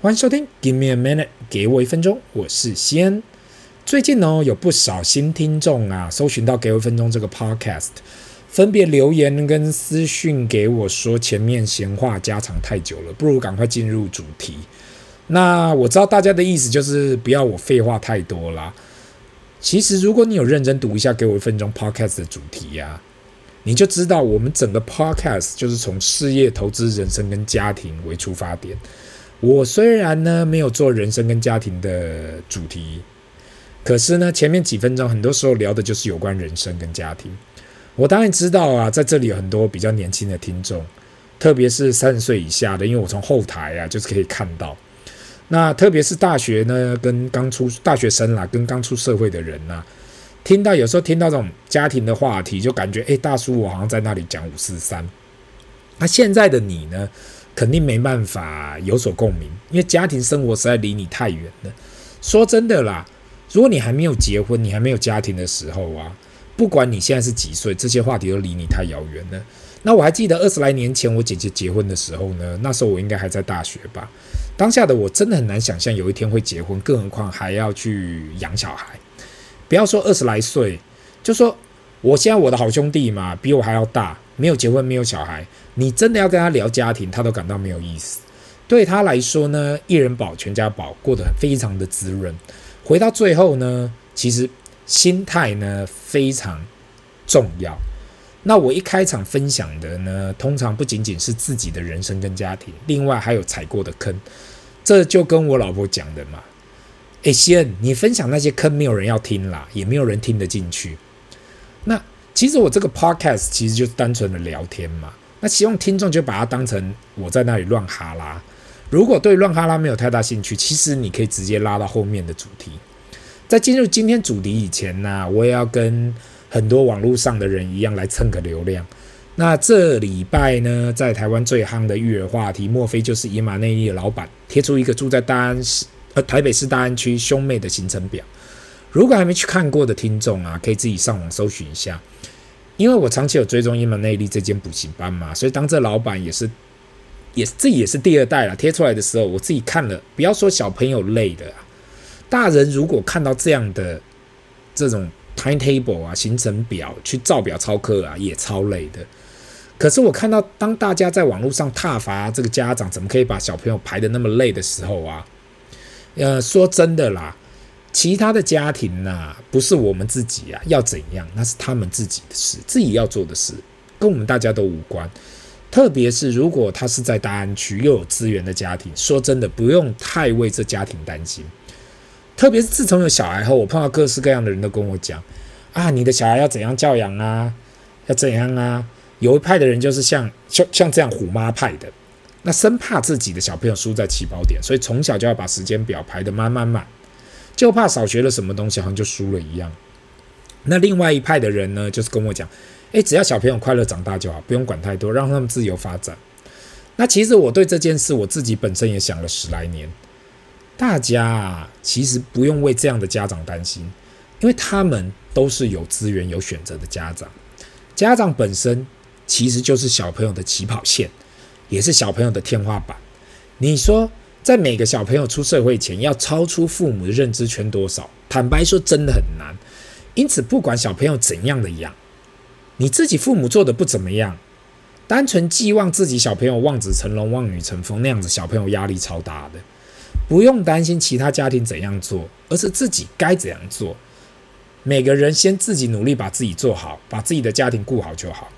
欢迎收听，Give me a minute，给我一分钟，我是西恩。最近呢，有不少新听众啊，搜寻到《给我一分钟》这个 podcast，分别留言跟私讯给我说，前面闲话家常太久了，不如赶快进入主题。那我知道大家的意思就是不要我废话太多啦。其实，如果你有认真读一下《给我一分钟》podcast 的主题呀、啊，你就知道我们整个 podcast 就是从事业、投资、人生跟家庭为出发点。我虽然呢没有做人生跟家庭的主题，可是呢前面几分钟很多时候聊的就是有关人生跟家庭。我当然知道啊，在这里有很多比较年轻的听众，特别是三十岁以下的，因为我从后台啊就是可以看到。那特别是大学呢，跟刚出大学生啦，跟刚出社会的人呐，听到有时候听到这种家庭的话题，就感觉诶，大叔我好像在那里讲五四三。那现在的你呢？肯定没办法有所共鸣，因为家庭生活实在离你太远了。说真的啦，如果你还没有结婚，你还没有家庭的时候啊，不管你现在是几岁，这些话题都离你太遥远了。那我还记得二十来年前我姐姐结婚的时候呢，那时候我应该还在大学吧。当下的我真的很难想象有一天会结婚，更何况还要去养小孩。不要说二十来岁，就说我现在我的好兄弟嘛，比我还要大，没有结婚，没有小孩。你真的要跟他聊家庭，他都感到没有意思。对他来说呢，一人保全家保，过得非常的滋润。回到最后呢，其实心态呢非常重要。那我一开场分享的呢，通常不仅仅是自己的人生跟家庭，另外还有踩过的坑。这就跟我老婆讲的嘛。诶，西恩，你分享那些坑，没有人要听啦，也没有人听得进去。那其实我这个 podcast 其实就是单纯的聊天嘛。那希望听众就把它当成我在那里乱哈拉。如果对乱哈拉没有太大兴趣，其实你可以直接拉到后面的主题。在进入今天主题以前呢，我也要跟很多网络上的人一样来蹭个流量。那这礼拜呢，在台湾最夯的育儿话题，莫非就是伊马内利的老板贴出一个住在大安市呃台北市大安区兄妹的行程表？如果还没去看过的听众啊，可以自己上网搜寻一下。因为我长期有追踪英文内力这间补习班嘛，所以当这老板也是，也自己也是第二代了。贴出来的时候，我自己看了，不要说小朋友累的，大人如果看到这样的这种 timetable 啊行程表去照表操课啊，也超累的。可是我看到当大家在网络上挞伐这个家长怎么可以把小朋友排得那么累的时候啊，呃，说真的啦。其他的家庭呐、不是我们自己啊，要怎样，那是他们自己的事，自己要做的事，跟我们大家都无关。特别是如果他是在大安区又有资源的家庭，说真的，不用太为这家庭担心。特别是自从有小孩后，我碰到各式各样的人都跟我讲啊，你的小孩要怎样教养啊，要怎样啊？有一派的人就是像像像这样虎妈派的，那生怕自己的小朋友输在起跑点，所以从小就要把时间表排得满满满。就怕少学了什么东西，好像就输了一样。那另外一派的人呢，就是跟我讲，诶，只要小朋友快乐长大就好，不用管太多，让他们自由发展。那其实我对这件事，我自己本身也想了十来年。大家，其实不用为这样的家长担心，因为他们都是有资源、有选择的家长。家长本身其实就是小朋友的起跑线，也是小朋友的天花板。你说？在每个小朋友出社会前，要超出父母的认知圈多少？坦白说，真的很难。因此，不管小朋友怎样的养，你自己父母做的不怎么样，单纯寄望自己小朋友望子成龙、望女成凤那样子，小朋友压力超大的。不用担心其他家庭怎样做，而是自己该怎样做。每个人先自己努力，把自己做好，把自己的家庭顾好就好。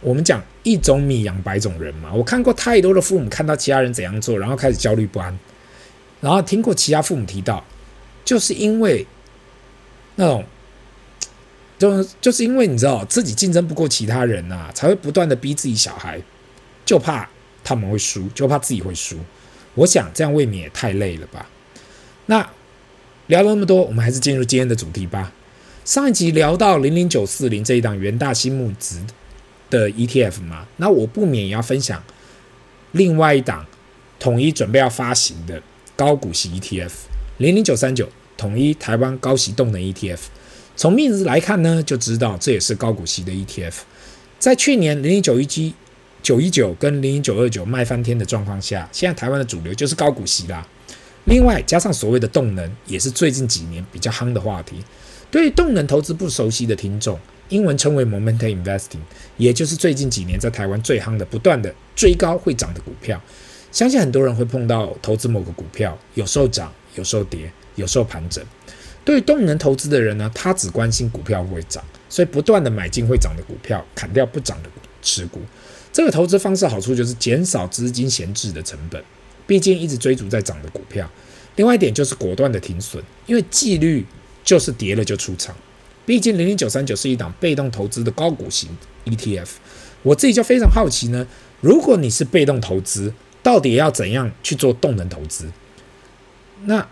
我们讲一种米养百种人嘛，我看过太多的父母看到其他人怎样做，然后开始焦虑不安，然后听过其他父母提到，就是因为那种，就就是因为你知道自己竞争不过其他人、啊，才会不断的逼自己小孩，就怕他们会输，就怕自己会输。我想这样未免也太累了吧。那聊了那么多，我们还是进入今天的主题吧。上一集聊到零零九四零这一档元大新木质的 ETF 吗，那我不免也要分享另外一档统一准备要发行的高股息 ETF 零零九三九统一台湾高息动能 ETF。从名字来看呢，就知道这也是高股息的 ETF。在去年零零九一 G 九一九跟零零九二九卖翻天的状况下，现在台湾的主流就是高股息啦。另外加上所谓的动能，也是最近几年比较夯的话题。对动能投资不熟悉的听众，英文称为 momentum investing，也就是最近几年在台湾最夯的，不断的追高会涨的股票。相信很多人会碰到投资某个股票，有时候涨，有时候跌，有时候盘整。对于动能投资的人呢，他只关心股票会涨，所以不断的买进会涨的股票，砍掉不涨的持股。这个投资方式好处就是减少资金闲置的成本，毕竟一直追逐在涨的股票。另外一点就是果断的停损，因为纪律就是跌了就出场。毕竟零零九三九是一档被动投资的高股型 ETF，我自己就非常好奇呢，如果你是被动投资，到底要怎样去做动能投资？那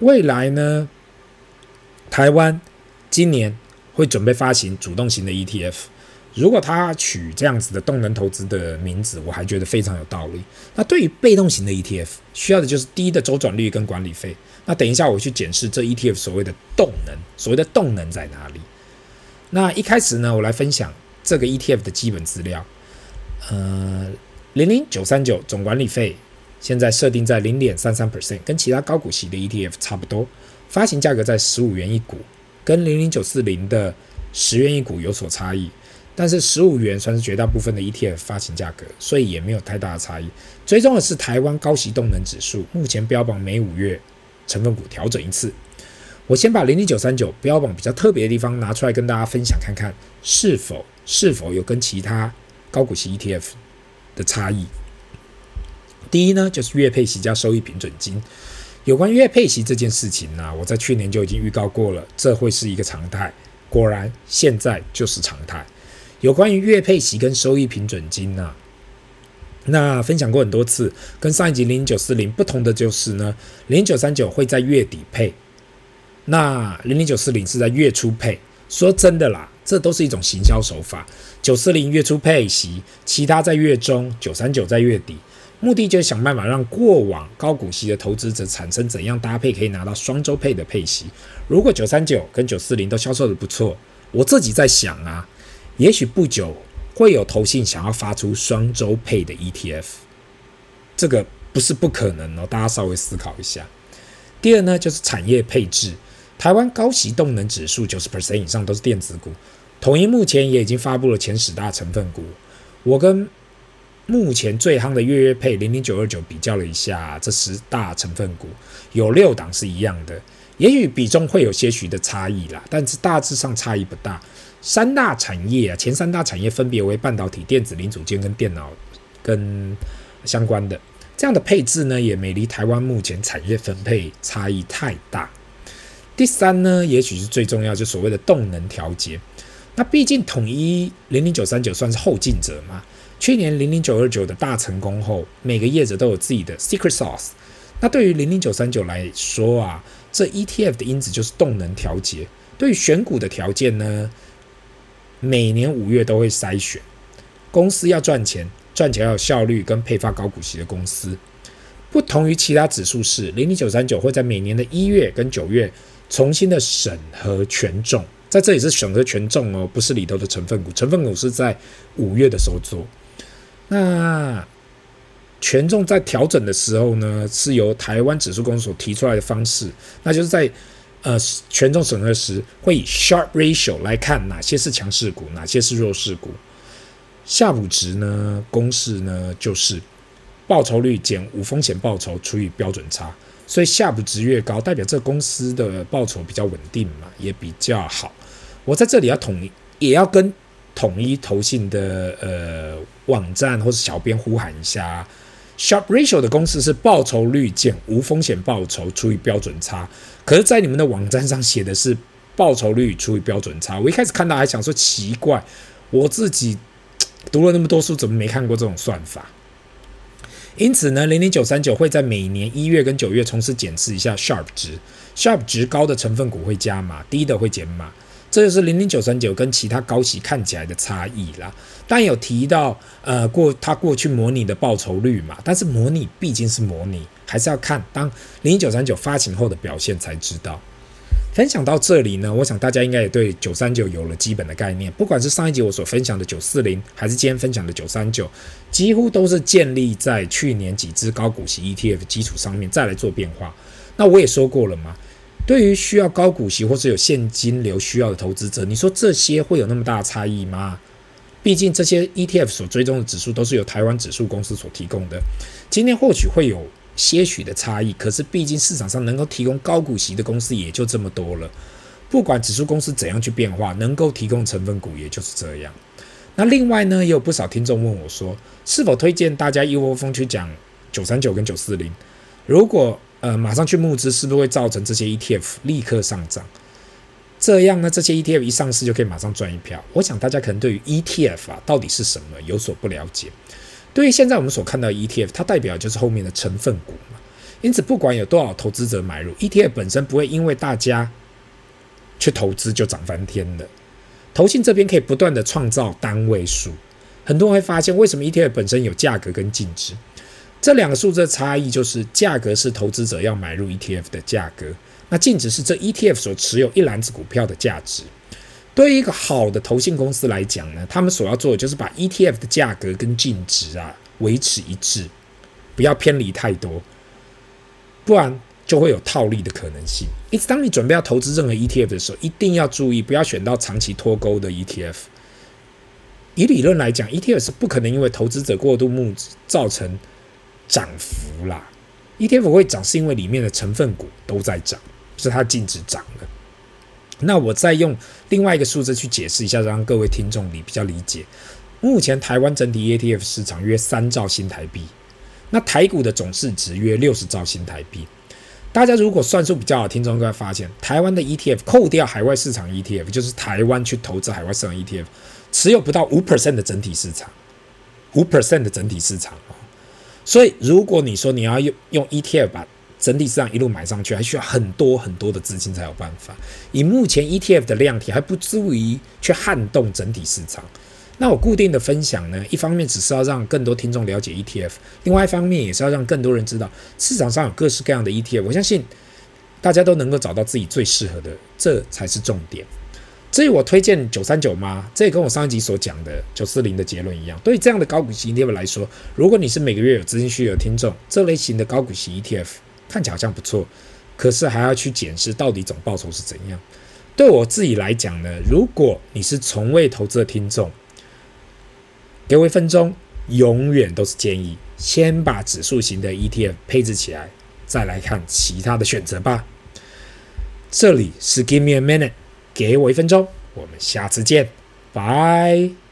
未来呢？台湾今年会准备发行主动型的 ETF。如果他取这样子的动能投资的名字，我还觉得非常有道理。那对于被动型的 ETF，需要的就是低的周转率跟管理费。那等一下我去检视这 ETF 所谓的动能，所谓的动能在哪里？那一开始呢，我来分享这个 ETF 的基本资料。呃，零零九三九总管理费现在设定在零点三三 percent，跟其他高股息的 ETF 差不多。发行价格在十五元一股，跟零零九四零的十元一股有所差异。但是十五元算是绝大部分的 ETF 发行价格，所以也没有太大的差异。追踪的是台湾高息动能指数，目前标榜每五月成分股调整一次。我先把零零九三九标榜比较特别的地方拿出来跟大家分享看看，是否是否有跟其他高股息 ETF 的差异。第一呢，就是月配息加收益平准金。有关月配息这件事情呢，我在去年就已经预告过了，这会是一个常态。果然，现在就是常态。有关于月配息跟收益平准金呢、那分享过很多次，跟上一集零零九四零不同的就是呢，零零九三九会在月底配，那零零九四零是在月初配。说真的啦，这都是一种行销手法。九四零月初配息，其他在月中，九三九在月底，目的就是想办法让过往高股息的投资者产生怎样搭配可以拿到双周配的配息。如果九三九跟九四零都销售的不错，我自己在想啊。也许不久会有投信想要发出双周配的 ETF，这个不是不可能哦，大家稍微思考一下。第二呢，就是产业配置，台湾高息动能指数九十 percent 以上都是电子股，统一目前也已经发布了前十大成分股。我跟目前最夯的月月配零零九二九比较了一下，这十大成分股有六档是一样的，也许比重会有些许的差异啦，但是大致上差异不大。三大产业啊，前三大产业分别为半导体、电子零组件跟电脑跟相关的，这样的配置呢，也没离台湾目前产业分配差异太大。第三呢，也许是最重要，就所谓的动能调节。那毕竟统一零零九三九算是后进者嘛，去年零零九二九的大成功后，每个业者都有自己的 secret sauce。那对于零零九三九来说啊，这 ETF 的因子就是动能调节。对于选股的条件呢，每年五月都会筛选公司要赚钱，赚钱要有效率，跟配发高股息的公司，不同于其他指数是零零九三九会在每年的一月跟九月重新的审核权重，在这里是审核权重哦，不是里头的成分股，成分股是在五月的时候做。那权重在调整的时候呢，是由台湾指数公司所提出来的方式，那就是在。呃，权重审核时会以 sharp ratio 来看哪些是强势股，哪些是弱势股。夏普值呢，公式呢就是报酬率减无风险报酬除以标准差，所以夏普值越高，代表这公司的报酬比较稳定嘛，也比较好。我在这里要统一，也要跟统一投信的呃网站或是小编呼喊一下。Sharp ratio 的公式是报酬率减无风险报酬除以标准差，可是，在你们的网站上写的是报酬率除以标准差。我一开始看到还想说奇怪，我自己读了那么多书，怎么没看过这种算法？因此呢，零零九三九会在每年一月跟九月重新检视一下 Sharp 值，Sharp 值高的成分股会加码，低的会减码。这就是零零九三九跟其他高息看起来的差异啦。但有提到，呃，过它过去模拟的报酬率嘛，但是模拟毕竟是模拟，还是要看当零零九三九发行后的表现才知道。分享到这里呢，我想大家应该也对九三九有了基本的概念。不管是上一集我所分享的九四零，还是今天分享的九三九，几乎都是建立在去年几只高股息 ETF 基础上面再来做变化。那我也说过了嘛，对于需要高股息或者有现金流需要的投资者，你说这些会有那么大的差异吗？毕竟这些 ETF 所追踪的指数都是由台湾指数公司所提供的，今天或许会有。些许的差异，可是毕竟市场上能够提供高股息的公司也就这么多了。不管指数公司怎样去变化，能够提供成分股也就是这样。那另外呢，也有不少听众问我说，是否推荐大家一窝蜂去讲九三九跟九四零？如果呃马上去募资，是不是会造成这些 ETF 立刻上涨？这样呢，这些 ETF 一上市就可以马上赚一票？我想大家可能对于 ETF 啊到底是什么有所不了解。对于现在我们所看到的 ETF，它代表就是后面的成分股嘛。因此，不管有多少投资者买入 ETF，本身不会因为大家去投资就涨翻天的。投信这边可以不断的创造单位数，很多人会发现，为什么 ETF 本身有价格跟净值？这两个数字的差异就是，价格是投资者要买入 ETF 的价格，那净值是这 ETF 所持有一篮子股票的价值。对于一个好的投信公司来讲呢，他们所要做的就是把 ETF 的价格跟净值啊维持一致，不要偏离太多，不然就会有套利的可能性。因此，当你准备要投资任何 ETF 的时候，一定要注意，不要选到长期脱钩的 ETF。以理论来讲，ETF 是不可能因为投资者过度募资造成涨幅啦。ETF 会涨是因为里面的成分股都在涨，是它净值涨了。那我再用另外一个数字去解释一下，让各位听众你比较理解。目前台湾整体 ETF 市场约三兆新台币，那台股的总市值约六十兆新台币。大家如果算数比较好，听众就会发现，台湾的 ETF 扣掉海外市场 ETF，就是台湾去投资海外市场 ETF，持有不到五 percent 的整体市场，五 percent 的整体市场。所以如果你说你要用用 ETF 把整体市场一路买上去，还需要很多很多的资金才有办法。以目前 ETF 的量体，还不足以去撼动整体市场。那我固定的分享呢，一方面只是要让更多听众了解 ETF，另外一方面也是要让更多人知道市场上有各式各样的 ETF。我相信大家都能够找到自己最适合的，这才是重点。至于我推荐九三九吗？这也跟我上一集所讲的九四零的结论一样。对于这样的高股息 ETF 来说，如果你是每个月有资金需求的听众，这类型的高股息 ETF。看起来好像不错，可是还要去检视到底总报酬是怎样。对我自己来讲呢，如果你是从未投资的听众，给我一分钟，永远都是建议先把指数型的 ETF 配置起来，再来看其他的选择吧。这里是 Give me a minute，给我一分钟，我们下次见，拜。